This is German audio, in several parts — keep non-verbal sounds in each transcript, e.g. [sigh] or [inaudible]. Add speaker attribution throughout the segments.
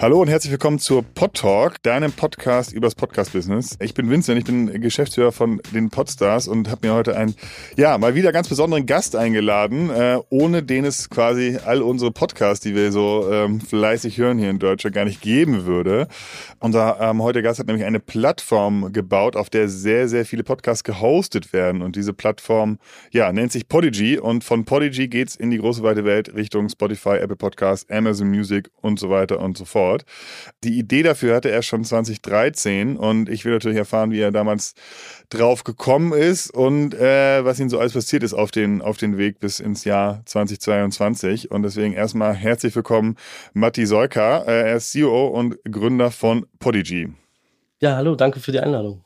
Speaker 1: Hallo und herzlich willkommen zur Pod Talk, deinem Podcast übers Podcast-Business. Ich bin Vincent, ich bin Geschäftsführer von den Podstars und habe mir heute einen, ja, mal wieder ganz besonderen Gast eingeladen, äh, ohne den es quasi all unsere Podcasts, die wir so ähm, fleißig hören hier in Deutschland, gar nicht geben würde. Unser ähm, heutiger Gast hat nämlich eine Plattform gebaut, auf der sehr, sehr viele Podcasts gehostet werden und diese Plattform, ja, nennt sich Podigy und von Podigy geht's in die große weite Welt Richtung Spotify, Apple Podcasts, Amazon Music und so weiter und so fort fort. Die Idee dafür hatte er schon 2013 und ich will natürlich erfahren, wie er damals drauf gekommen ist und äh, was ihm so alles passiert ist auf den, auf den Weg bis ins Jahr 2022. Und deswegen erstmal herzlich willkommen, Matti Seuka. Äh, er ist CEO und Gründer von Podigy.
Speaker 2: Ja, hallo, danke für die Einladung.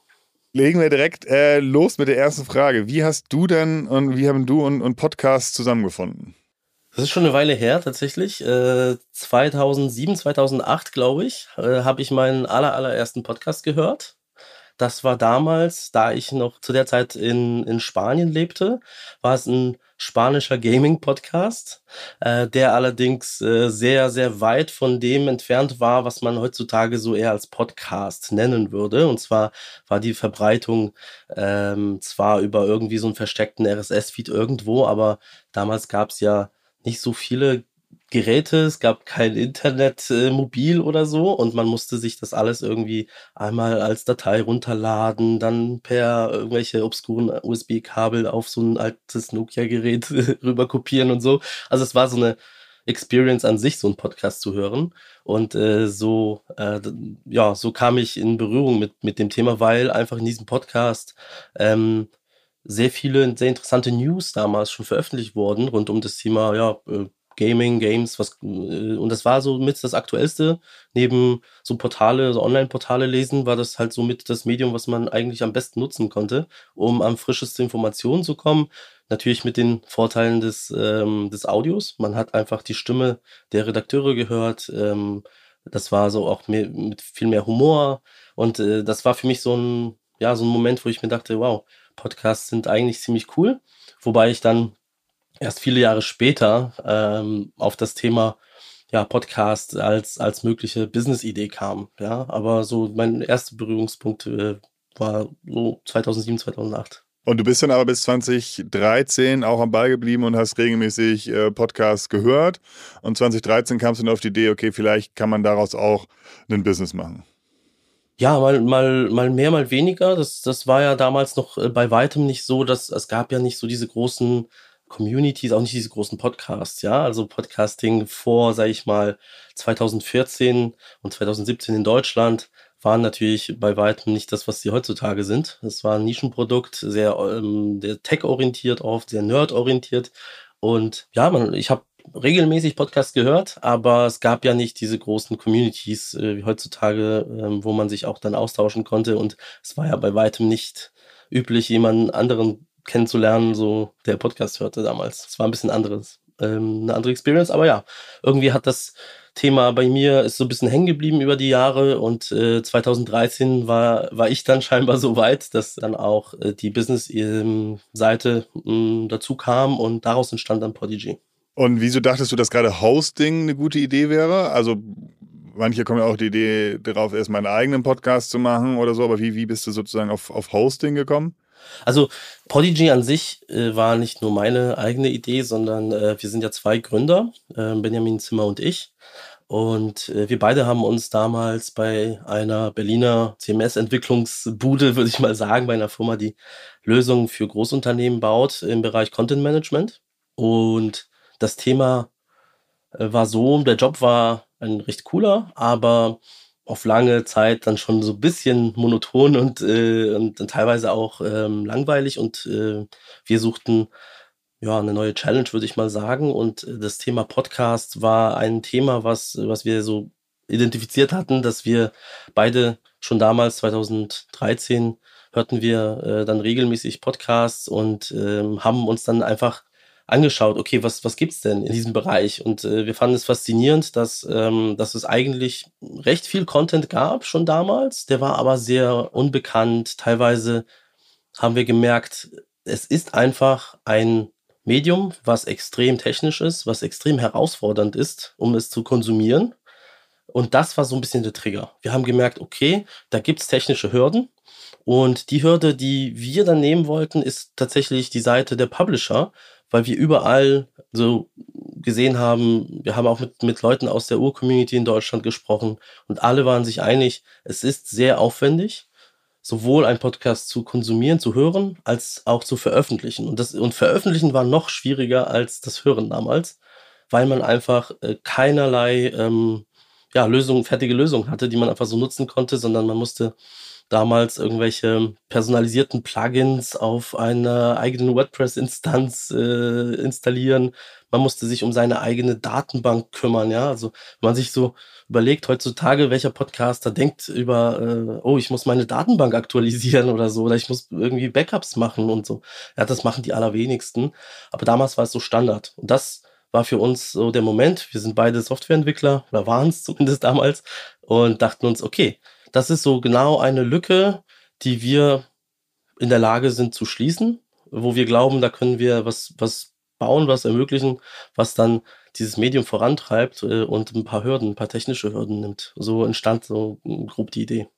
Speaker 1: Legen wir direkt äh, los mit der ersten Frage. Wie hast du denn und wie haben du und, und Podcast zusammengefunden?
Speaker 2: Das ist schon eine Weile her tatsächlich. Äh, 2007, 2008, glaube ich, äh, habe ich meinen aller, allerersten Podcast gehört. Das war damals, da ich noch zu der Zeit in, in Spanien lebte, war es ein spanischer Gaming-Podcast, äh, der allerdings äh, sehr, sehr weit von dem entfernt war, was man heutzutage so eher als Podcast nennen würde. Und zwar war die Verbreitung ähm, zwar über irgendwie so einen versteckten RSS-Feed irgendwo, aber damals gab es ja nicht so viele Geräte, es gab kein Internet äh, mobil oder so und man musste sich das alles irgendwie einmal als Datei runterladen, dann per irgendwelche obskuren USB-Kabel auf so ein altes Nokia-Gerät [laughs] rüber kopieren und so. Also es war so eine Experience an sich, so einen Podcast zu hören. Und äh, so, äh, ja, so kam ich in Berührung mit, mit dem Thema, weil einfach in diesem Podcast ähm, sehr viele sehr interessante News damals schon veröffentlicht wurden rund um das Thema ja, äh, Gaming, Games, was äh, und das war so mit das aktuellste neben so Portale, so Online-Portale lesen, war das halt so mit das Medium, was man eigentlich am besten nutzen konnte, um an frischeste Informationen zu kommen. Natürlich mit den Vorteilen des ähm, des Audios. Man hat einfach die Stimme der Redakteure gehört. Ähm, das war so auch mehr, mit viel mehr Humor und äh, das war für mich so ein ja so ein Moment, wo ich mir dachte, wow, Podcasts sind eigentlich ziemlich cool. Wobei ich dann erst viele Jahre später ähm, auf das Thema ja, Podcast als, als mögliche Business-Idee kam. Ja, aber so mein erster Berührungspunkt äh, war so 2007, 2008.
Speaker 1: Und du bist dann aber bis 2013 auch am Ball geblieben und hast regelmäßig äh, Podcasts gehört. Und 2013 kamst du dann auf die Idee, okay, vielleicht kann man daraus auch ein Business machen.
Speaker 2: Ja, mal, mal, mal mehr, mal weniger. Das, das war ja damals noch äh, bei weitem nicht so, dass es gab ja nicht so diese großen Communities, auch nicht diese großen Podcasts, ja. Also Podcasting vor, sag ich mal, 2014 und 2017 in Deutschland waren natürlich bei weitem nicht das, was sie heutzutage sind. Es war ein Nischenprodukt, sehr, ähm, sehr tech-orientiert oft, sehr nerd-orientiert. Und ja, man, ich habe regelmäßig Podcasts gehört, aber es gab ja nicht diese großen Communities äh, wie heutzutage, äh, wo man sich auch dann austauschen konnte. Und es war ja bei weitem nicht üblich, jemanden anderen kennenzulernen, so der Podcast hörte damals. Es war ein bisschen anderes, ähm, eine andere Experience, aber ja, irgendwie hat das Thema bei mir ist so ein bisschen hängen geblieben über die Jahre und äh, 2013 war, war ich dann [laughs] scheinbar so weit, dass dann auch äh, die Business-Seite ähm, dazu kam und daraus entstand dann Podigy.
Speaker 1: Und wieso dachtest du, dass gerade Hosting eine gute Idee wäre? Also manche kommen ja auch die Idee darauf, erst meinen eigenen Podcast zu machen oder so, aber wie, wie bist du sozusagen auf, auf Hosting gekommen?
Speaker 2: Also Podigy an sich äh, war nicht nur meine eigene Idee, sondern äh, wir sind ja zwei Gründer, äh, Benjamin Zimmer und ich. Und äh, wir beide haben uns damals bei einer Berliner CMS-Entwicklungsbude, würde ich mal sagen, bei einer Firma, die Lösungen für Großunternehmen baut im Bereich Content Management. Und das Thema äh, war so, der Job war ein recht cooler, aber auf lange Zeit dann schon so ein bisschen monoton und, äh, und, und teilweise auch ähm, langweilig und äh, wir suchten ja eine neue Challenge, würde ich mal sagen. Und äh, das Thema Podcast war ein Thema, was, was wir so identifiziert hatten, dass wir beide schon damals 2013 hörten wir äh, dann regelmäßig Podcasts und ähm, haben uns dann einfach angeschaut, okay, was, was gibt's denn in diesem Bereich? Und äh, wir fanden es faszinierend, dass, ähm, dass es eigentlich recht viel Content gab schon damals. Der war aber sehr unbekannt. Teilweise haben wir gemerkt, es ist einfach ein Medium, was extrem technisch ist, was extrem herausfordernd ist, um es zu konsumieren. Und das war so ein bisschen der Trigger. Wir haben gemerkt, okay, da gibt's technische Hürden. Und die Hürde, die wir dann nehmen wollten, ist tatsächlich die Seite der Publisher, weil wir überall so gesehen haben, wir haben auch mit, mit Leuten aus der Ur-Community in Deutschland gesprochen und alle waren sich einig, es ist sehr aufwendig, sowohl ein Podcast zu konsumieren, zu hören, als auch zu veröffentlichen. Und das, und veröffentlichen war noch schwieriger als das Hören damals, weil man einfach äh, keinerlei ähm, ja, Lösung, fertige Lösung hatte, die man einfach so nutzen konnte, sondern man musste damals irgendwelche personalisierten Plugins auf einer eigenen WordPress-Instanz äh, installieren. Man musste sich um seine eigene Datenbank kümmern, ja. Also wenn man sich so überlegt heutzutage, welcher Podcaster denkt über, äh, oh, ich muss meine Datenbank aktualisieren oder so, oder ich muss irgendwie Backups machen und so. Ja, das machen die allerwenigsten. Aber damals war es so Standard. Und das war für uns so der Moment. Wir sind beide Softwareentwickler oder waren es zumindest damals und dachten uns, okay, das ist so genau eine Lücke, die wir in der Lage sind zu schließen, wo wir glauben, da können wir was, was bauen, was ermöglichen, was dann dieses Medium vorantreibt äh, und ein paar Hürden, ein paar technische Hürden nimmt. So entstand so grob die Idee.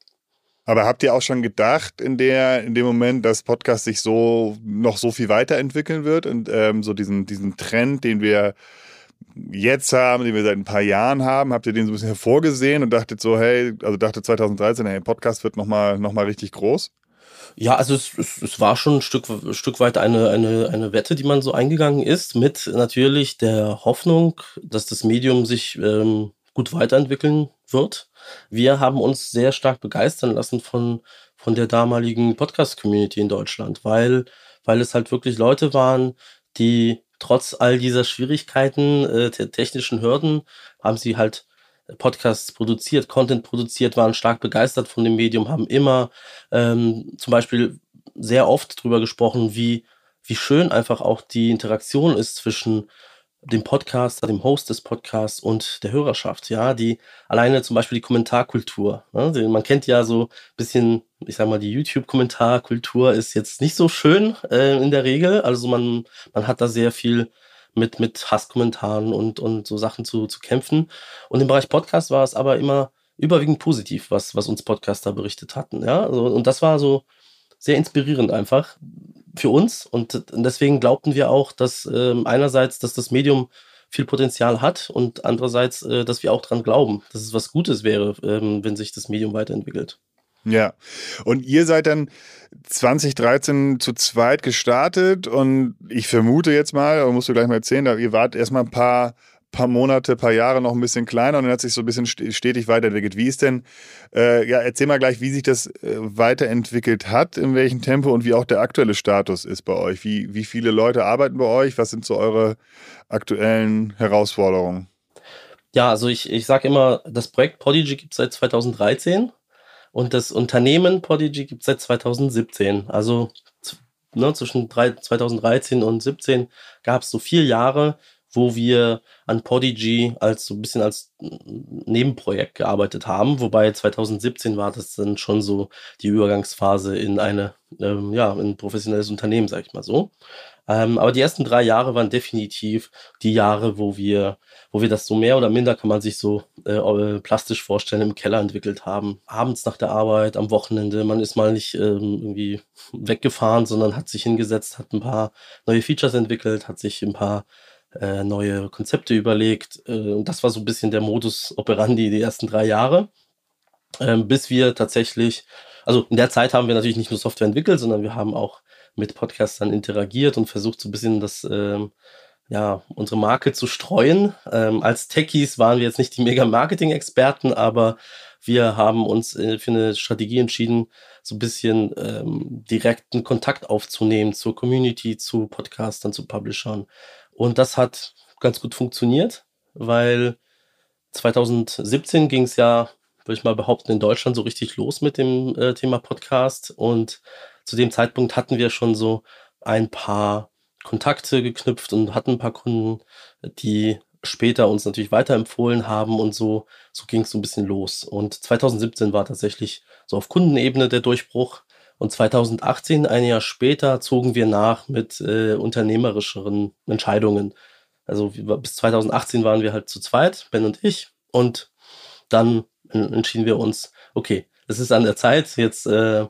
Speaker 1: Aber habt ihr auch schon gedacht in der in dem Moment, dass Podcast sich so noch so viel weiterentwickeln wird und ähm, so diesen diesen Trend, den wir jetzt haben, den wir seit ein paar Jahren haben, habt ihr den so ein bisschen hervorgesehen und dachtet so, hey, also dachte 2013, hey, Podcast wird nochmal noch mal richtig groß?
Speaker 2: Ja, also es, es, es war schon ein Stück, ein Stück weit eine, eine, eine Wette, die man so eingegangen ist, mit natürlich der Hoffnung, dass das Medium sich ähm, gut weiterentwickeln wird. Wir haben uns sehr stark begeistern lassen von, von der damaligen Podcast-Community in Deutschland, weil, weil es halt wirklich Leute waren, die trotz all dieser Schwierigkeiten, äh, technischen Hürden, haben sie halt Podcasts produziert, Content produziert, waren stark begeistert von dem Medium, haben immer ähm, zum Beispiel sehr oft drüber gesprochen, wie, wie schön einfach auch die Interaktion ist zwischen dem Podcaster, dem Host des Podcasts und der Hörerschaft, ja, die alleine zum Beispiel die Kommentarkultur. Ne? Man kennt ja so ein bisschen, ich sag mal, die YouTube-Kommentarkultur ist jetzt nicht so schön äh, in der Regel. Also man, man hat da sehr viel mit, mit Hasskommentaren und, und so Sachen zu, zu kämpfen. Und im Bereich Podcast war es aber immer überwiegend positiv, was, was uns Podcaster berichtet hatten. Ja, also, und das war so sehr inspirierend einfach für uns. Und deswegen glaubten wir auch, dass äh, einerseits, dass das Medium viel Potenzial hat und andererseits, äh, dass wir auch dran glauben, dass es was Gutes wäre, ähm, wenn sich das Medium weiterentwickelt.
Speaker 1: Ja, und ihr seid dann 2013 zu zweit gestartet und ich vermute jetzt mal, musst du gleich mal erzählen, ihr wart erstmal ein paar paar Monate, paar Jahre noch ein bisschen kleiner und dann hat sich so ein bisschen stetig weiterentwickelt. Wie ist denn, äh, ja, erzähl mal gleich, wie sich das äh, weiterentwickelt hat, in welchem Tempo und wie auch der aktuelle Status ist bei euch. Wie, wie viele Leute arbeiten bei euch? Was sind so eure aktuellen Herausforderungen?
Speaker 2: Ja, also ich, ich sage immer, das Projekt Podigy gibt es seit 2013 und das Unternehmen Podigy gibt es seit 2017. Also ne, zwischen drei, 2013 und 2017 gab es so vier Jahre, wo wir an Podigy als so ein bisschen als Nebenprojekt gearbeitet haben, wobei 2017 war das dann schon so die Übergangsphase in eine, ähm, ja, in ein professionelles Unternehmen, sag ich mal so. Ähm, aber die ersten drei Jahre waren definitiv die Jahre, wo wir, wo wir das so mehr oder minder, kann man sich so äh, plastisch vorstellen, im Keller entwickelt haben. Abends nach der Arbeit, am Wochenende, man ist mal nicht ähm, irgendwie weggefahren, sondern hat sich hingesetzt, hat ein paar neue Features entwickelt, hat sich ein paar äh, neue Konzepte überlegt. Äh, und das war so ein bisschen der Modus operandi die ersten drei Jahre, ähm, bis wir tatsächlich, also in der Zeit haben wir natürlich nicht nur Software entwickelt, sondern wir haben auch mit Podcastern interagiert und versucht so ein bisschen das, ähm, ja, unsere Marke zu streuen. Ähm, als Techies waren wir jetzt nicht die mega Marketing-Experten, aber wir haben uns äh, für eine Strategie entschieden, so ein bisschen ähm, direkten Kontakt aufzunehmen zur Community, zu Podcastern, zu Publishern und das hat ganz gut funktioniert, weil 2017 ging es ja, würde ich mal behaupten, in Deutschland so richtig los mit dem äh, Thema Podcast. Und zu dem Zeitpunkt hatten wir schon so ein paar Kontakte geknüpft und hatten ein paar Kunden, die später uns natürlich weiterempfohlen haben und so, so ging es so ein bisschen los. Und 2017 war tatsächlich so auf Kundenebene der Durchbruch. Und 2018, ein Jahr später, zogen wir nach mit äh, unternehmerischeren Entscheidungen. Also bis 2018 waren wir halt zu zweit, Ben und ich. Und dann entschieden wir uns, okay, es ist an der Zeit, jetzt äh,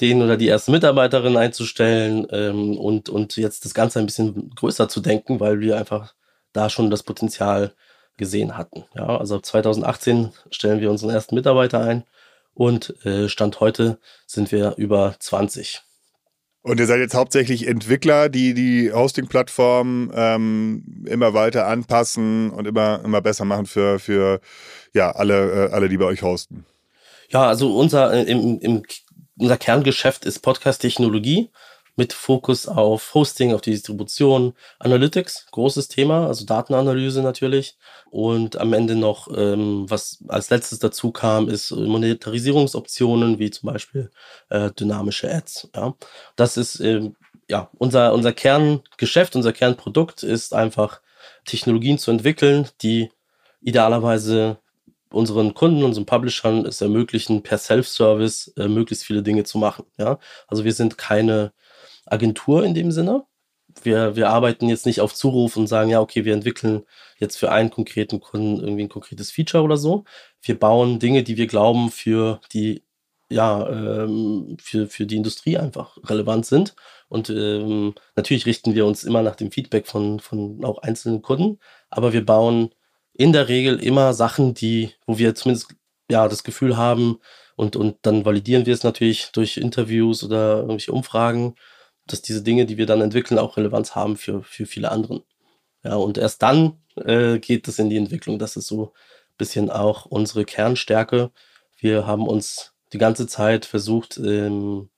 Speaker 2: den oder die erste Mitarbeiterin einzustellen ähm, und, und jetzt das Ganze ein bisschen größer zu denken, weil wir einfach da schon das Potenzial gesehen hatten. Ja, also 2018 stellen wir unseren ersten Mitarbeiter ein und äh, Stand heute sind wir über 20.
Speaker 1: Und ihr seid jetzt hauptsächlich Entwickler, die die Hosting-Plattform ähm, immer weiter anpassen und immer, immer besser machen für, für ja, alle, äh, alle, die bei euch hosten.
Speaker 2: Ja, also unser, äh, im, im, unser Kerngeschäft ist Podcast-Technologie mit Fokus auf Hosting, auf die Distribution, Analytics, großes Thema, also Datenanalyse natürlich. Und am Ende noch, ähm, was als letztes dazu kam, ist Monetarisierungsoptionen, wie zum Beispiel äh, dynamische Ads. Ja. Das ist äh, ja unser, unser Kerngeschäft, unser Kernprodukt ist einfach Technologien zu entwickeln, die idealerweise unseren Kunden, unseren Publishern es ermöglichen, per Self-Service äh, möglichst viele Dinge zu machen. Ja? Also wir sind keine Agentur in dem Sinne. Wir, wir arbeiten jetzt nicht auf Zuruf und sagen, ja, okay, wir entwickeln jetzt für einen konkreten Kunden irgendwie ein konkretes Feature oder so. Wir bauen Dinge, die wir glauben für die, ja, ähm, für, für die Industrie einfach relevant sind. Und ähm, natürlich richten wir uns immer nach dem Feedback von, von auch einzelnen Kunden, aber wir bauen in der Regel immer Sachen, die, wo wir zumindest ja das Gefühl haben und, und dann validieren wir es natürlich durch Interviews oder irgendwelche Umfragen, dass diese Dinge, die wir dann entwickeln, auch Relevanz haben für, für viele anderen. Ja, und erst dann äh, geht es in die Entwicklung. Das ist so ein bisschen auch unsere Kernstärke. Wir haben uns die ganze Zeit versucht, ähm,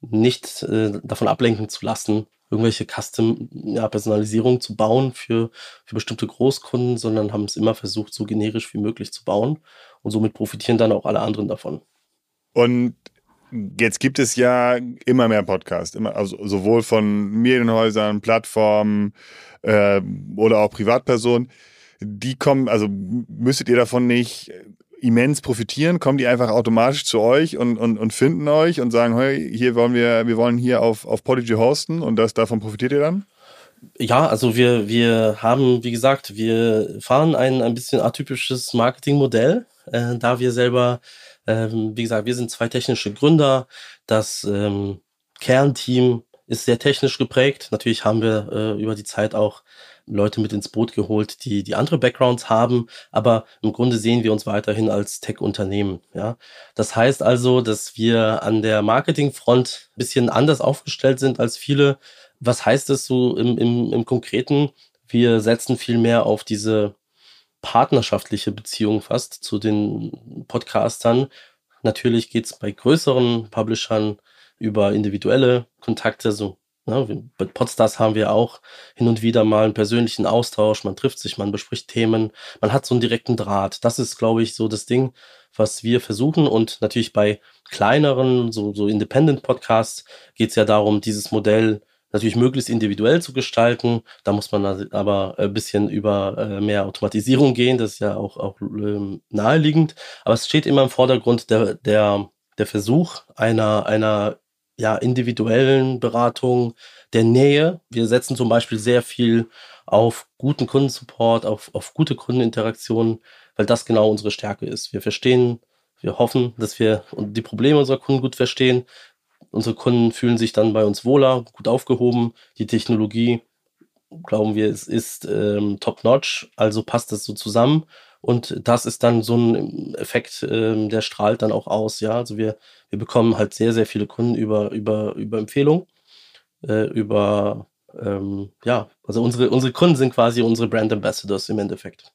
Speaker 2: nicht äh, davon ablenken zu lassen, irgendwelche Custom-Personalisierung ja, zu bauen für, für bestimmte Großkunden, sondern haben es immer versucht, so generisch wie möglich zu bauen. Und somit profitieren dann auch alle anderen davon.
Speaker 1: Und Jetzt gibt es ja immer mehr Podcasts, immer, also sowohl von Medienhäusern, Plattformen äh, oder auch Privatpersonen. Die kommen, also müsstet ihr davon nicht immens profitieren? Kommen die einfach automatisch zu euch und, und, und finden euch und sagen, hey, hier wollen wir, wir wollen hier auf, auf Podigy hosten und das, davon profitiert ihr dann?
Speaker 2: Ja, also wir, wir haben, wie gesagt, wir fahren ein, ein bisschen atypisches Marketingmodell, äh, da wir selber ähm, wie gesagt, wir sind zwei technische Gründer. Das ähm, Kernteam ist sehr technisch geprägt. Natürlich haben wir äh, über die Zeit auch Leute mit ins Boot geholt, die, die andere Backgrounds haben, aber im Grunde sehen wir uns weiterhin als Tech-Unternehmen. Ja? Das heißt also, dass wir an der Marketingfront ein bisschen anders aufgestellt sind als viele. Was heißt das so im, im, im Konkreten? Wir setzen viel mehr auf diese partnerschaftliche Beziehung fast zu den Podcastern. Natürlich geht es bei größeren Publishern über individuelle Kontakte, so Ne, bei Podstars haben wir auch hin und wieder mal einen persönlichen Austausch. Man trifft sich, man bespricht Themen, man hat so einen direkten Draht. Das ist, glaube ich, so das Ding, was wir versuchen. Und natürlich bei kleineren, so, so Independent-Podcasts geht es ja darum, dieses Modell natürlich möglichst individuell zu gestalten. Da muss man aber ein bisschen über äh, mehr Automatisierung gehen. Das ist ja auch, auch ähm, naheliegend. Aber es steht immer im Vordergrund der, der, der Versuch einer, einer ja, individuellen Beratung, der Nähe. Wir setzen zum Beispiel sehr viel auf guten Kundensupport, auf, auf gute Kundeninteraktionen, weil das genau unsere Stärke ist. Wir verstehen, wir hoffen, dass wir die Probleme unserer Kunden gut verstehen. Unsere Kunden fühlen sich dann bei uns wohler, gut aufgehoben. Die Technologie, glauben wir, es ist ähm, top-notch, also passt das so zusammen. Und das ist dann so ein Effekt, ähm, der strahlt dann auch aus. Ja, also wir, wir bekommen halt sehr, sehr viele Kunden über, über, über Empfehlung, äh, über, ähm, ja, also unsere, unsere Kunden sind quasi unsere Brand Ambassadors im Endeffekt.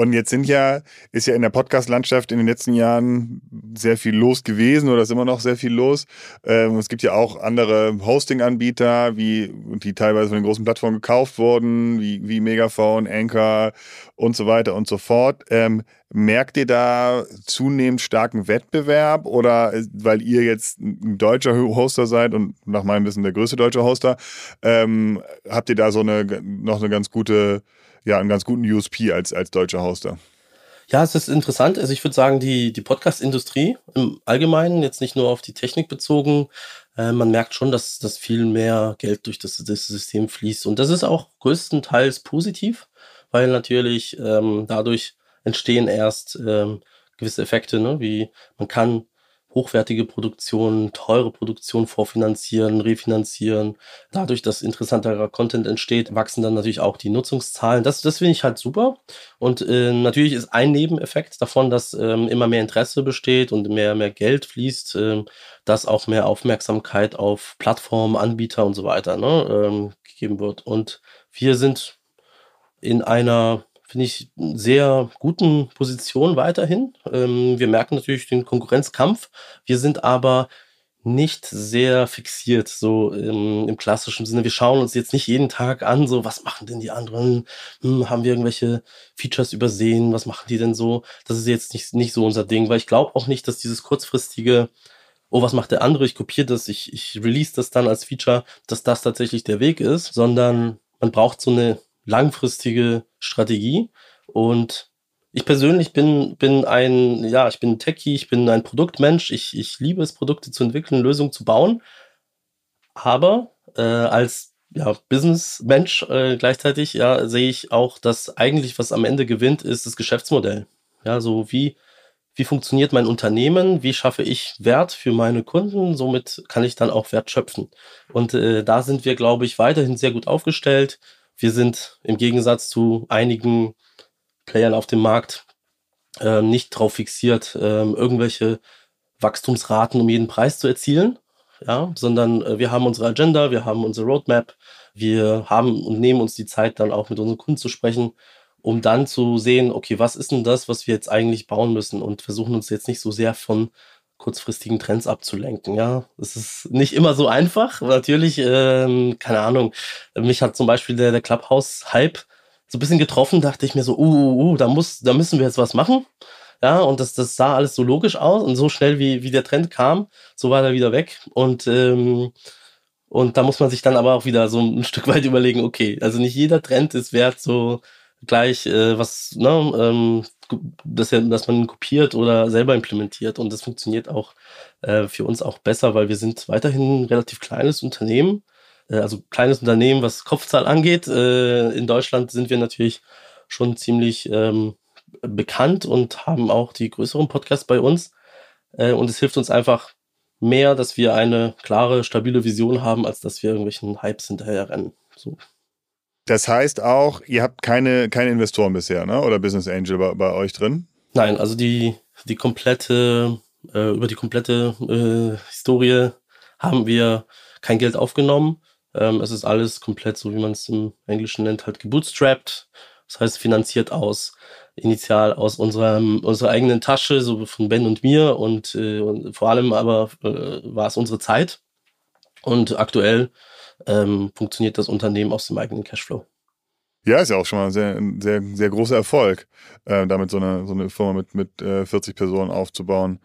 Speaker 1: Und jetzt sind ja, ist ja in der Podcast-Landschaft in den letzten Jahren sehr viel los gewesen oder ist immer noch sehr viel los. Ähm, es gibt ja auch andere Hosting-Anbieter, wie, die teilweise von den großen Plattformen gekauft wurden, wie, wie Megaphone, Anchor und so weiter und so fort. Ähm, merkt ihr da zunehmend starken Wettbewerb oder weil ihr jetzt ein deutscher Hoster seid und nach meinem Wissen der größte deutsche Hoster, ähm, habt ihr da so eine, noch eine ganz gute ja einen ganz guten USP als, als deutscher Hoster.
Speaker 2: Ja, es ist interessant. Also ich würde sagen, die, die Podcast-Industrie im Allgemeinen, jetzt nicht nur auf die Technik bezogen, äh, man merkt schon, dass, dass viel mehr Geld durch das, das System fließt. Und das ist auch größtenteils positiv, weil natürlich ähm, dadurch entstehen erst ähm, gewisse Effekte, ne? wie man kann hochwertige Produktionen, teure Produktionen vorfinanzieren, refinanzieren. Dadurch, dass interessanterer Content entsteht, wachsen dann natürlich auch die Nutzungszahlen. Das, das finde ich halt super. Und äh, natürlich ist ein Nebeneffekt davon, dass ähm, immer mehr Interesse besteht und mehr, mehr Geld fließt, äh, dass auch mehr Aufmerksamkeit auf Plattformen, Anbieter und so weiter ne, ähm, gegeben wird. Und wir sind in einer finde ich, sehr guten Position weiterhin. Ähm, wir merken natürlich den Konkurrenzkampf. Wir sind aber nicht sehr fixiert, so im, im, klassischen Sinne. Wir schauen uns jetzt nicht jeden Tag an, so was machen denn die anderen? Hm, haben wir irgendwelche Features übersehen? Was machen die denn so? Das ist jetzt nicht, nicht so unser Ding, weil ich glaube auch nicht, dass dieses kurzfristige, oh, was macht der andere? Ich kopiere das, ich, ich release das dann als Feature, dass das tatsächlich der Weg ist, sondern man braucht so eine langfristige Strategie. Und ich persönlich bin, bin ein, ja, ich bin Techie, ich bin ein Produktmensch. Ich, ich liebe es, Produkte zu entwickeln, Lösungen zu bauen. Aber äh, als ja, Businessmensch äh, gleichzeitig ja, sehe ich auch, dass eigentlich was am Ende gewinnt, ist das Geschäftsmodell. Ja, so wie, wie funktioniert mein Unternehmen, wie schaffe ich Wert für meine Kunden, somit kann ich dann auch Wert schöpfen. Und äh, da sind wir, glaube ich, weiterhin sehr gut aufgestellt. Wir sind im Gegensatz zu einigen Playern auf dem Markt äh, nicht darauf fixiert, äh, irgendwelche Wachstumsraten um jeden Preis zu erzielen, ja, sondern äh, wir haben unsere Agenda, wir haben unsere Roadmap, wir haben und nehmen uns die Zeit dann auch mit unseren Kunden zu sprechen, um dann zu sehen, okay, was ist denn das, was wir jetzt eigentlich bauen müssen? Und versuchen uns jetzt nicht so sehr von kurzfristigen Trends abzulenken. Ja, es ist nicht immer so einfach. Natürlich, ähm, keine Ahnung. Mich hat zum Beispiel der, der Clubhouse-Hype so ein bisschen getroffen. Dachte ich mir so, uh, uh, uh, da muss, da müssen wir jetzt was machen. Ja, und das, das sah alles so logisch aus und so schnell wie, wie der Trend kam, so war er wieder weg. Und, ähm, und da muss man sich dann aber auch wieder so ein Stück [laughs] weit überlegen, okay, also nicht jeder Trend ist wert, so gleich äh, was, ne, ähm, dass, dass man kopiert oder selber implementiert. Und das funktioniert auch äh, für uns auch besser, weil wir sind weiterhin ein relativ kleines Unternehmen. Äh, also kleines Unternehmen, was Kopfzahl angeht. Äh, in Deutschland sind wir natürlich schon ziemlich ähm, bekannt und haben auch die größeren Podcasts bei uns. Äh, und es hilft uns einfach mehr, dass wir eine klare, stabile Vision haben, als dass wir irgendwelchen Hypes hinterher rennen. So.
Speaker 1: Das heißt auch, ihr habt keine, keine Investoren bisher, ne? Oder Business Angel bei, bei euch drin?
Speaker 2: Nein, also die, die komplette, äh, über die komplette äh, Historie haben wir kein Geld aufgenommen. Ähm, es ist alles komplett, so wie man es im Englischen nennt, halt gebootstrapped. Das heißt, finanziert aus, initial aus unserem, unserer eigenen Tasche, so von Ben und mir und, äh, und vor allem aber äh, war es unsere Zeit. Und aktuell ähm, funktioniert das Unternehmen aus dem eigenen Cashflow.
Speaker 1: Ja, ist ja auch schon mal ein sehr, sehr, sehr großer Erfolg, äh, damit so eine, so eine Firma mit, mit äh, 40 Personen aufzubauen.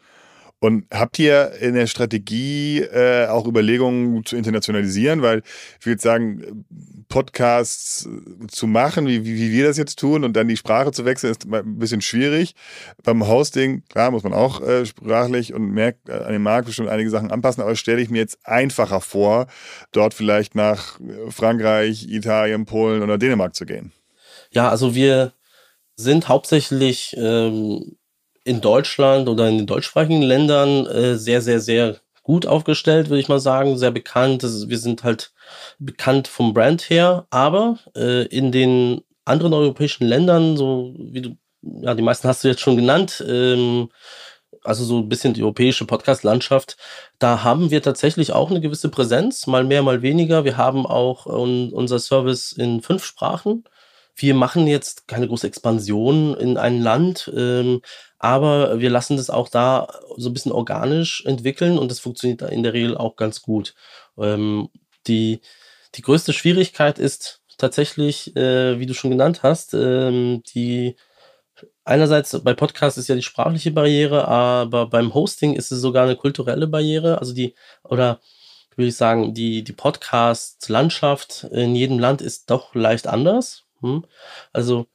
Speaker 1: Und habt ihr in der Strategie äh, auch Überlegungen zu internationalisieren? Weil ich würde sagen, Podcasts zu machen, wie, wie, wie wir das jetzt tun, und dann die Sprache zu wechseln, ist ein bisschen schwierig. Beim Hosting, klar, muss man auch äh, sprachlich und merkt äh, an dem Markt bestimmt einige Sachen anpassen, aber stelle ich mir jetzt einfacher vor, dort vielleicht nach Frankreich, Italien, Polen oder Dänemark zu gehen.
Speaker 2: Ja, also wir sind hauptsächlich ähm, in Deutschland oder in den deutschsprachigen Ländern äh, sehr, sehr, sehr gut aufgestellt, würde ich mal sagen, sehr bekannt. Ist, wir sind halt bekannt vom Brand her, aber äh, in den anderen europäischen Ländern, so wie du, ja, die meisten hast du jetzt schon genannt, ähm, also so ein bisschen die europäische Podcast-Landschaft, da haben wir tatsächlich auch eine gewisse Präsenz, mal mehr, mal weniger. Wir haben auch un unser Service in fünf Sprachen. Wir machen jetzt keine große Expansion in ein Land, ähm, aber wir lassen das auch da so ein bisschen organisch entwickeln und das funktioniert in der Regel auch ganz gut. Ähm, die, die größte Schwierigkeit ist tatsächlich, äh, wie du schon genannt hast, ähm, die einerseits bei Podcasts ist ja die sprachliche Barriere, aber beim Hosting ist es sogar eine kulturelle Barriere. Also die, oder würde ich sagen, die, die Podcast-Landschaft in jedem Land ist doch leicht anders. Hm? Also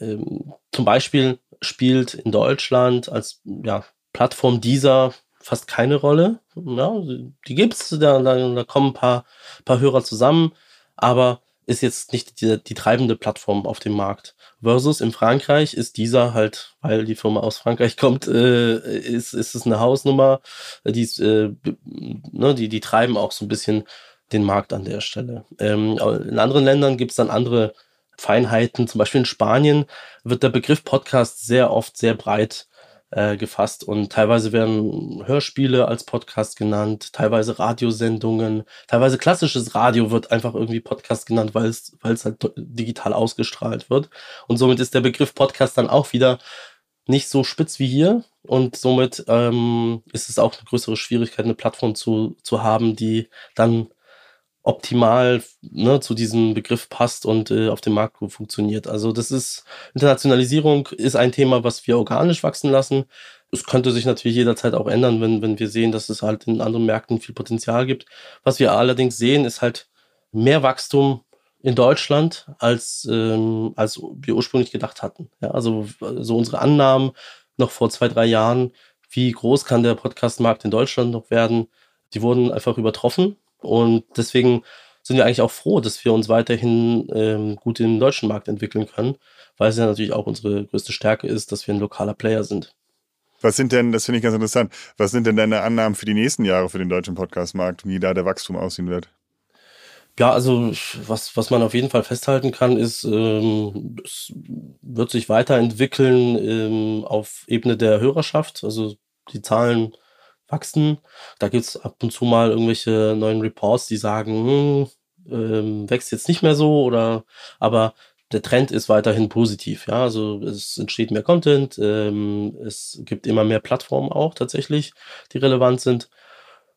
Speaker 2: ähm, zum Beispiel spielt in Deutschland als ja, Plattform dieser fast keine Rolle. Ja, die gibt's, da, da, da kommen ein paar, paar Hörer zusammen, aber ist jetzt nicht die, die treibende Plattform auf dem Markt. Versus in Frankreich ist dieser halt, weil die Firma aus Frankreich kommt, äh, ist, ist es eine Hausnummer. Die, äh, ne, die, die treiben auch so ein bisschen den Markt an der Stelle. Ähm, in anderen Ländern gibt es dann andere Feinheiten. Zum Beispiel in Spanien wird der Begriff Podcast sehr oft sehr breit äh, gefasst und teilweise werden Hörspiele als Podcast genannt, teilweise Radiosendungen, teilweise klassisches Radio wird einfach irgendwie Podcast genannt, weil es weil es halt digital ausgestrahlt wird und somit ist der Begriff Podcast dann auch wieder nicht so spitz wie hier und somit ähm, ist es auch eine größere Schwierigkeit, eine Plattform zu, zu haben, die dann optimal ne, zu diesem Begriff passt und äh, auf dem Markt gut funktioniert. Also das ist, Internationalisierung ist ein Thema, was wir organisch wachsen lassen. Es könnte sich natürlich jederzeit auch ändern, wenn, wenn wir sehen, dass es halt in anderen Märkten viel Potenzial gibt. Was wir allerdings sehen, ist halt mehr Wachstum in Deutschland, als, ähm, als wir ursprünglich gedacht hatten. Ja, also so unsere Annahmen noch vor zwei, drei Jahren, wie groß kann der Podcastmarkt in Deutschland noch werden, die wurden einfach übertroffen. Und deswegen sind wir eigentlich auch froh, dass wir uns weiterhin ähm, gut im deutschen Markt entwickeln können, weil es ja natürlich auch unsere größte Stärke ist, dass wir ein lokaler Player sind.
Speaker 1: Was sind denn, das finde ich ganz interessant, was sind denn deine Annahmen für die nächsten Jahre für den deutschen Podcastmarkt, wie da der Wachstum aussehen wird?
Speaker 2: Ja, also was, was man auf jeden Fall festhalten kann, ist, ähm, es wird sich weiterentwickeln ähm, auf Ebene der Hörerschaft. Also die Zahlen wachsen. Da gibt's ab und zu mal irgendwelche neuen Reports, die sagen, hm, ähm, wächst jetzt nicht mehr so oder aber der Trend ist weiterhin positiv. Ja, also es entsteht mehr Content, ähm, es gibt immer mehr Plattformen auch tatsächlich, die relevant sind.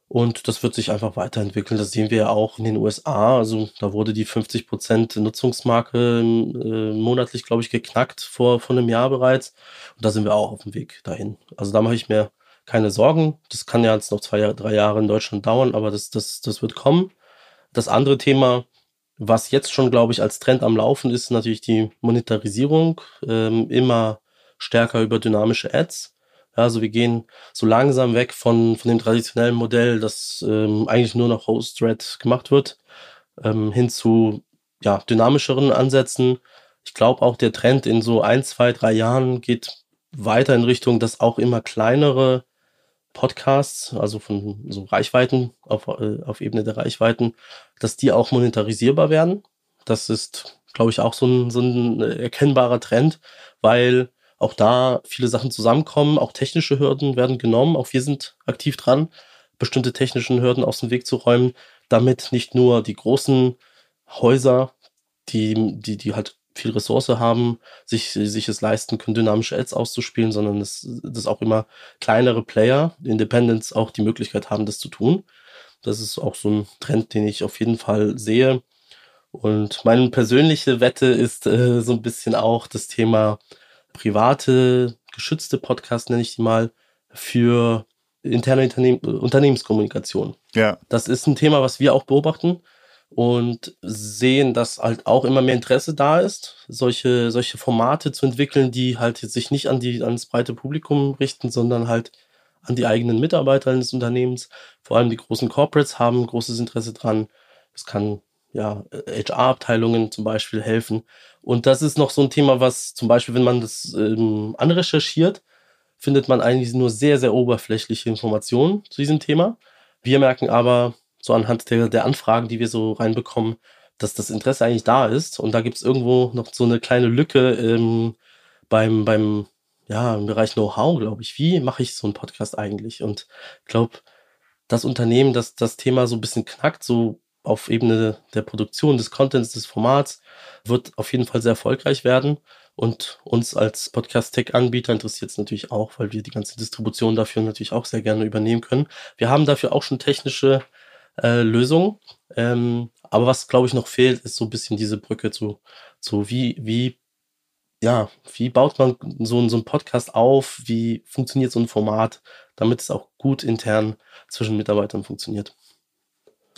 Speaker 2: Und das wird sich einfach weiterentwickeln. Das sehen wir ja auch in den USA. Also da wurde die 50% Nutzungsmarke äh, monatlich, glaube ich, geknackt vor, vor einem Jahr bereits. Und da sind wir auch auf dem Weg dahin. Also da mache ich mir keine Sorgen. Das kann ja jetzt noch zwei, drei Jahre in Deutschland dauern, aber das, das, das wird kommen. Das andere Thema, was jetzt schon, glaube ich, als Trend am Laufen ist, natürlich die Monetarisierung. Ähm, immer stärker über dynamische Ads. Also wir gehen so langsam weg von, von dem traditionellen Modell, das ähm, eigentlich nur noch Host-Thread gemacht wird, ähm, hin zu ja, dynamischeren Ansätzen. Ich glaube auch der Trend in so ein, zwei, drei Jahren geht weiter in Richtung, dass auch immer kleinere Podcasts, also von so Reichweiten auf, äh, auf Ebene der Reichweiten, dass die auch monetarisierbar werden. Das ist, glaube ich, auch so ein, so ein erkennbarer Trend, weil auch da viele Sachen zusammenkommen, auch technische Hürden werden genommen, auch wir sind aktiv dran, bestimmte technischen Hürden aus dem Weg zu räumen, damit nicht nur die großen Häuser, die, die, die halt viel Ressource haben, sich, sich es leisten können, dynamische Ads auszuspielen, sondern dass, dass auch immer kleinere Player, Independents, auch die Möglichkeit haben, das zu tun. Das ist auch so ein Trend, den ich auf jeden Fall sehe. Und meine persönliche Wette ist äh, so ein bisschen auch das Thema private, geschützte Podcast, nenne ich die mal, für interne Unternehm Unternehmenskommunikation. Ja. Das ist ein Thema, was wir auch beobachten und sehen, dass halt auch immer mehr Interesse da ist, solche, solche Formate zu entwickeln, die halt sich nicht an die, ans breite Publikum richten, sondern halt an die eigenen Mitarbeiter des Unternehmens. Vor allem die großen Corporates haben großes Interesse dran. Es kann ja HR-Abteilungen zum Beispiel helfen. Und das ist noch so ein Thema, was zum Beispiel, wenn man das ähm, anrecherchiert, findet man eigentlich nur sehr, sehr oberflächliche Informationen zu diesem Thema. Wir merken aber, so anhand der, der Anfragen, die wir so reinbekommen, dass das Interesse eigentlich da ist. Und da gibt es irgendwo noch so eine kleine Lücke ähm, beim, beim, ja, im Bereich Know-how, glaube ich. Wie mache ich so einen Podcast eigentlich? Und ich glaube, das Unternehmen, das das Thema so ein bisschen knackt, so auf Ebene der Produktion, des Contents, des Formats, wird auf jeden Fall sehr erfolgreich werden. Und uns als Podcast-Tech-Anbieter interessiert es natürlich auch, weil wir die ganze Distribution dafür natürlich auch sehr gerne übernehmen können. Wir haben dafür auch schon technische äh, Lösung. Ähm, aber was, glaube ich, noch fehlt, ist so ein bisschen diese Brücke zu, zu wie, wie, ja, wie baut man so, so einen Podcast auf? Wie funktioniert so ein Format, damit es auch gut intern zwischen Mitarbeitern funktioniert?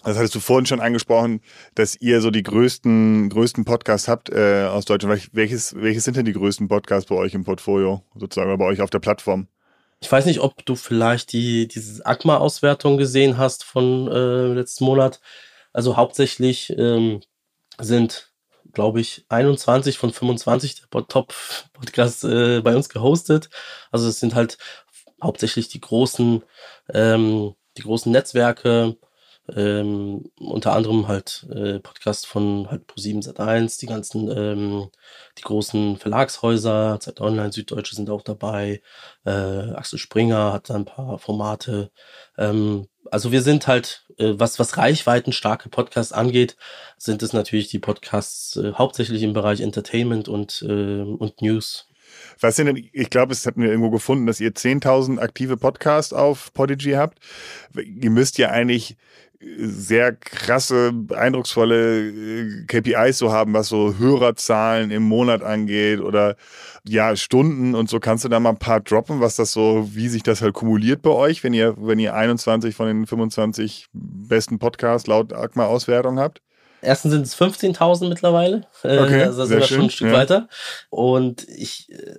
Speaker 1: Das hattest du vorhin schon angesprochen, dass ihr so die größten, größten Podcasts habt äh, aus Deutschland. Welches, welches sind denn die größten Podcasts bei euch im Portfolio, sozusagen, oder bei euch auf der Plattform?
Speaker 2: Ich weiß nicht, ob du vielleicht die, diese ACMA-Auswertung gesehen hast von äh, letzten Monat. Also hauptsächlich ähm, sind, glaube ich, 21 von 25 der Top-Podcasts äh, bei uns gehostet. Also es sind halt hauptsächlich die großen, ähm, die großen Netzwerke, ähm, unter anderem halt äh, Podcast von halt Pro7 Sat1, die ganzen, ähm, die großen Verlagshäuser, Zeit Online, Süddeutsche sind auch dabei, äh, Axel Springer hat da ein paar Formate. Ähm, also wir sind halt, äh, was, was reichweitenstarke Podcasts angeht, sind es natürlich die Podcasts äh, hauptsächlich im Bereich Entertainment und, äh, und News.
Speaker 1: Was sind denn, ich glaube, es hatten wir irgendwo gefunden, dass ihr 10.000 aktive Podcasts auf Podigy habt. Ihr müsst ja eigentlich sehr krasse, eindrucksvolle äh, KPIs so haben, was so Hörerzahlen im Monat angeht oder ja, Stunden und so. Kannst du da mal ein paar droppen, was das so, wie sich das halt kumuliert bei euch, wenn ihr, wenn ihr 21 von den 25 besten Podcasts laut ACMA-Auswertung habt?
Speaker 2: Erstens sind es 15.000 mittlerweile. Äh, okay, also da sind wir schon ein Stück ja. weiter. Und ich, äh,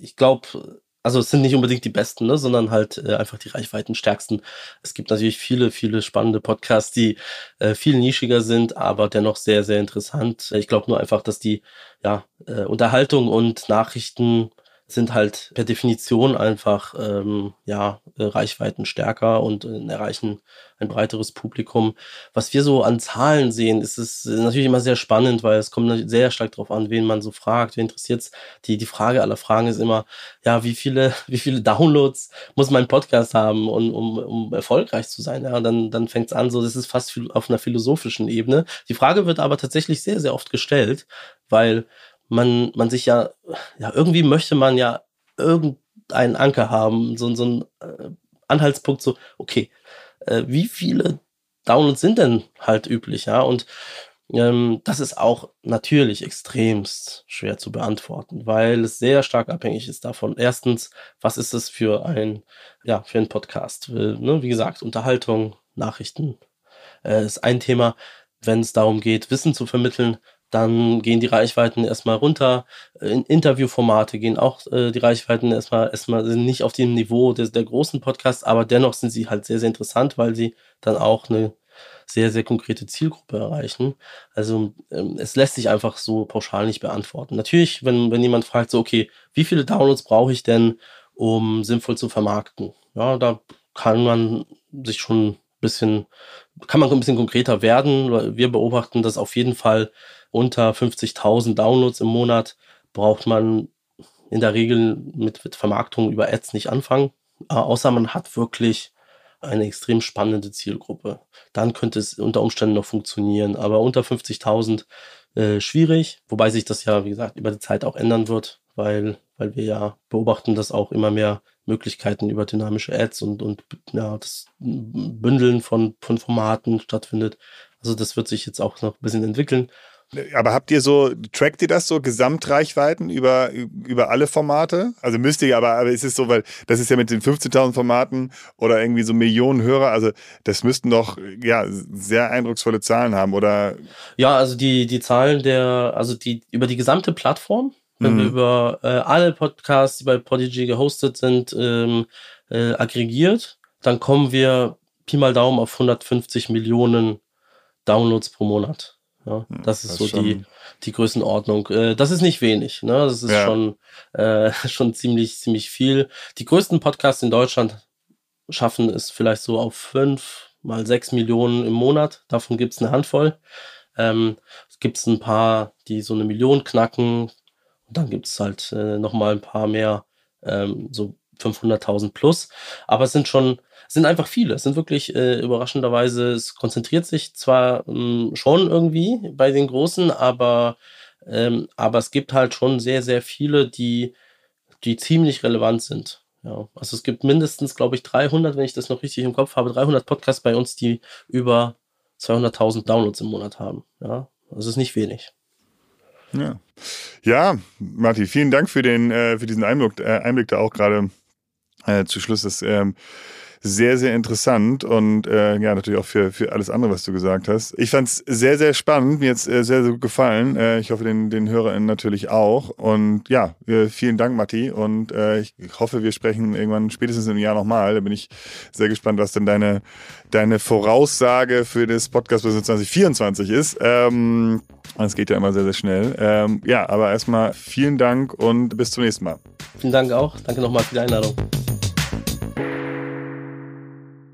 Speaker 2: ich glaube, also es sind nicht unbedingt die besten, ne, sondern halt äh, einfach die reichweitenstärksten. Es gibt natürlich viele, viele spannende Podcasts, die äh, viel nischiger sind, aber dennoch sehr, sehr interessant. Ich glaube nur einfach, dass die ja, äh, Unterhaltung und Nachrichten sind halt per Definition einfach ähm, ja äh, Reichweiten stärker und äh, erreichen ein breiteres Publikum. Was wir so an Zahlen sehen, ist es natürlich immer sehr spannend, weil es kommt sehr stark darauf an, wen man so fragt, wen interessiert's. Die die Frage aller Fragen ist immer, ja, wie viele [laughs] wie viele Downloads muss mein Podcast haben, um, um, um erfolgreich zu sein? Ja, dann dann fängt's an, so das ist fast auf einer philosophischen Ebene. Die Frage wird aber tatsächlich sehr sehr oft gestellt, weil man, man sich ja, ja, irgendwie möchte man ja irgendeinen Anker haben, so, so ein äh, Anhaltspunkt, so, okay, äh, wie viele Downloads sind denn halt üblich, ja? Und ähm, das ist auch natürlich extremst schwer zu beantworten, weil es sehr stark abhängig ist davon. Erstens, was ist es für ein, ja, für ein Podcast? Äh, ne? Wie gesagt, Unterhaltung, Nachrichten äh, ist ein Thema. Wenn es darum geht, Wissen zu vermitteln, dann gehen die Reichweiten erstmal runter. In Interviewformate gehen auch äh, die Reichweiten erstmal erstmal sind nicht auf dem Niveau des, der großen Podcasts, aber dennoch sind sie halt sehr, sehr interessant, weil sie dann auch eine sehr, sehr konkrete Zielgruppe erreichen. Also ähm, es lässt sich einfach so pauschal nicht beantworten. Natürlich, wenn, wenn jemand fragt, so, okay, wie viele Downloads brauche ich denn, um sinnvoll zu vermarkten? Ja, da kann man sich schon bisschen, kann man ein bisschen konkreter werden. Wir beobachten das auf jeden Fall unter 50.000 Downloads im Monat braucht man in der Regel mit, mit Vermarktung über Ads nicht anfangen, äh, außer man hat wirklich eine extrem spannende Zielgruppe. Dann könnte es unter Umständen noch funktionieren, aber unter 50.000 äh, schwierig, wobei sich das ja, wie gesagt, über die Zeit auch ändern wird, weil, weil wir ja beobachten, dass auch immer mehr Möglichkeiten über dynamische Ads und, und ja, das Bündeln von, von Formaten stattfindet. Also das wird sich jetzt auch noch ein bisschen entwickeln.
Speaker 1: Aber habt ihr so, trackt ihr das so, Gesamtreichweiten über, über alle Formate? Also müsst ihr, aber, aber ist es so, weil das ist ja mit den 15.000 Formaten oder irgendwie so Millionen Hörer, also das müssten doch, ja, sehr eindrucksvolle Zahlen haben, oder?
Speaker 2: Ja, also die, die Zahlen der, also die, über die gesamte Plattform, wenn mhm. wir über äh, alle Podcasts, die bei Podigy gehostet sind, ähm, äh, aggregiert, dann kommen wir Pi mal Daumen auf 150 Millionen Downloads pro Monat. Ja, hm, das ist das so die, die Größenordnung. Äh, das ist nicht wenig, ne? Das ist ja. schon, äh, [laughs] schon ziemlich, ziemlich viel. Die größten Podcasts in Deutschland schaffen es vielleicht so auf fünf mal sechs Millionen im Monat. Davon gibt es eine Handvoll. Ähm, es gibt ein paar, die so eine Million knacken. Dann gibt es halt äh, nochmal ein paar mehr, ähm, so 500.000 plus. Aber es sind schon sind einfach viele. Es sind wirklich äh, überraschenderweise, es konzentriert sich zwar ähm, schon irgendwie bei den Großen, aber, ähm, aber es gibt halt schon sehr, sehr viele, die, die ziemlich relevant sind. Ja, also es gibt mindestens, glaube ich, 300, wenn ich das noch richtig im Kopf habe, 300 Podcasts bei uns, die über 200.000 Downloads im Monat haben. Ja, das ist nicht wenig.
Speaker 1: Ja, ja Martin, vielen Dank für, den, äh, für diesen Einblick, äh, Einblick da auch gerade äh, zu Schluss. Das, ähm, sehr, sehr interessant und äh, ja, natürlich auch für, für alles andere, was du gesagt hast. Ich fand es sehr, sehr spannend, mir jetzt äh, sehr, sehr gut gefallen. Äh, ich hoffe, den, den HörerInnen natürlich auch. Und ja, äh, vielen Dank, Matti. Und äh, ich hoffe, wir sprechen irgendwann spätestens im Jahr nochmal. Da bin ich sehr gespannt, was denn deine, deine Voraussage für das Podcast 2024 ist. Ähm, das geht ja immer sehr, sehr schnell. Ähm, ja, aber erstmal vielen Dank und bis zum nächsten Mal.
Speaker 2: Vielen Dank auch. Danke nochmal für die Einladung.